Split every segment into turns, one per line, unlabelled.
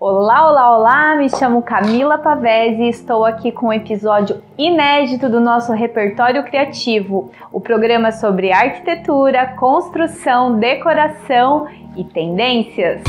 Olá, olá, olá! Me chamo Camila Pavese e estou aqui com um episódio inédito do nosso repertório criativo, o programa sobre arquitetura, construção, decoração e tendências.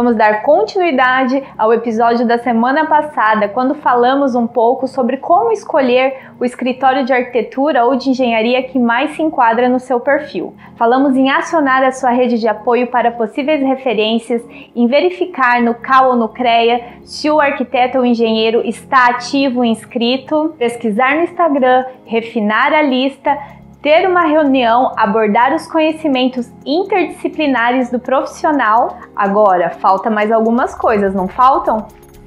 Vamos dar continuidade ao episódio da semana passada, quando falamos um pouco sobre como escolher o escritório de arquitetura ou de engenharia que mais se enquadra no seu perfil. Falamos em acionar a sua rede de apoio para possíveis referências, em verificar no CAL ou no CREA se o arquiteto ou engenheiro está ativo e inscrito, pesquisar no Instagram, refinar a lista ter uma reunião, abordar os conhecimentos interdisciplinares do profissional. Agora, falta mais algumas coisas, não faltam?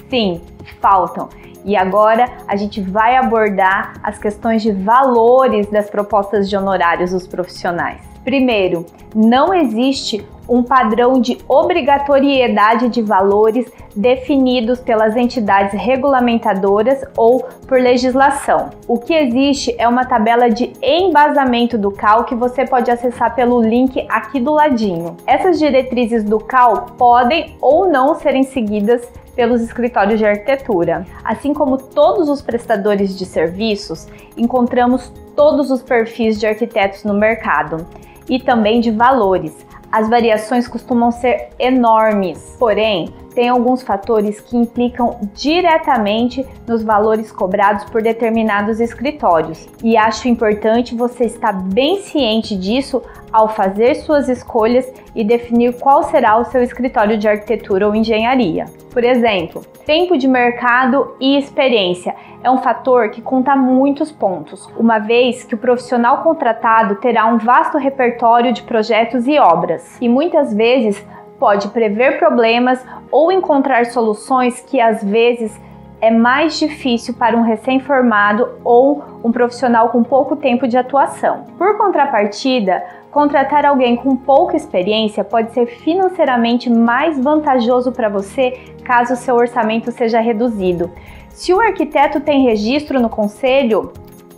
Sim, faltam. E agora a gente vai abordar as questões de valores das propostas de honorários dos profissionais. Primeiro, não existe um padrão de obrigatoriedade de valores definidos pelas entidades regulamentadoras ou por legislação. O que existe é uma tabela de embasamento do CAL que você pode acessar pelo link aqui do ladinho. Essas diretrizes do CAL podem ou não serem seguidas pelos escritórios de arquitetura. Assim como todos os prestadores de serviços, encontramos todos os perfis de arquitetos no mercado e também de valores as variações costumam ser enormes. Porém, tem alguns fatores que implicam diretamente nos valores cobrados por determinados escritórios, e acho importante você estar bem ciente disso ao fazer suas escolhas e definir qual será o seu escritório de arquitetura ou engenharia. Por exemplo, tempo de mercado e experiência é um fator que conta muitos pontos, uma vez que o profissional contratado terá um vasto repertório de projetos e obras, e muitas vezes pode prever problemas ou encontrar soluções que às vezes é mais difícil para um recém-formado ou um profissional com pouco tempo de atuação. Por contrapartida, Contratar alguém com pouca experiência pode ser financeiramente mais vantajoso para você caso seu orçamento seja reduzido. Se o arquiteto tem registro no conselho,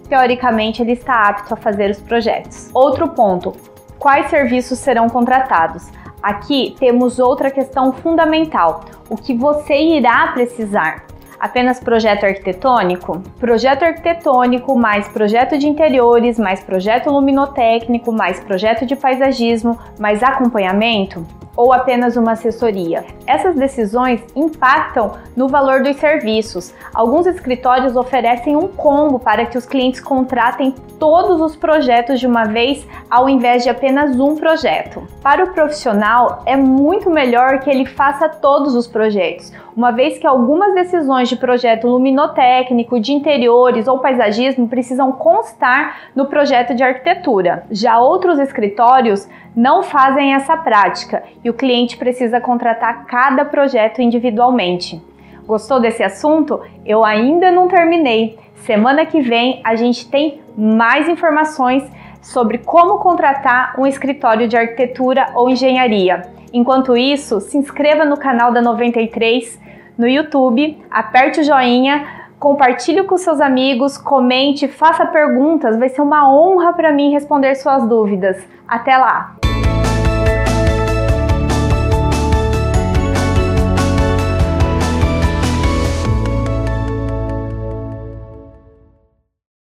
teoricamente ele está apto a fazer os projetos. Outro ponto: quais serviços serão contratados? Aqui temos outra questão fundamental: o que você irá precisar. Apenas projeto arquitetônico? Projeto arquitetônico, mais projeto de interiores, mais projeto luminotécnico, mais projeto de paisagismo, mais acompanhamento? Ou apenas uma assessoria. Essas decisões impactam no valor dos serviços. Alguns escritórios oferecem um combo para que os clientes contratem todos os projetos de uma vez ao invés de apenas um projeto. Para o profissional, é muito melhor que ele faça todos os projetos, uma vez que algumas decisões de projeto luminotécnico, de interiores ou paisagismo precisam constar no projeto de arquitetura. Já outros escritórios não fazem essa prática e o cliente precisa contratar cada projeto individualmente. Gostou desse assunto? Eu ainda não terminei. Semana que vem a gente tem mais informações sobre como contratar um escritório de arquitetura ou engenharia. Enquanto isso, se inscreva no canal da 93 no YouTube, aperte o joinha, compartilhe com seus amigos, comente, faça perguntas, vai ser uma honra para mim responder suas dúvidas. Até lá!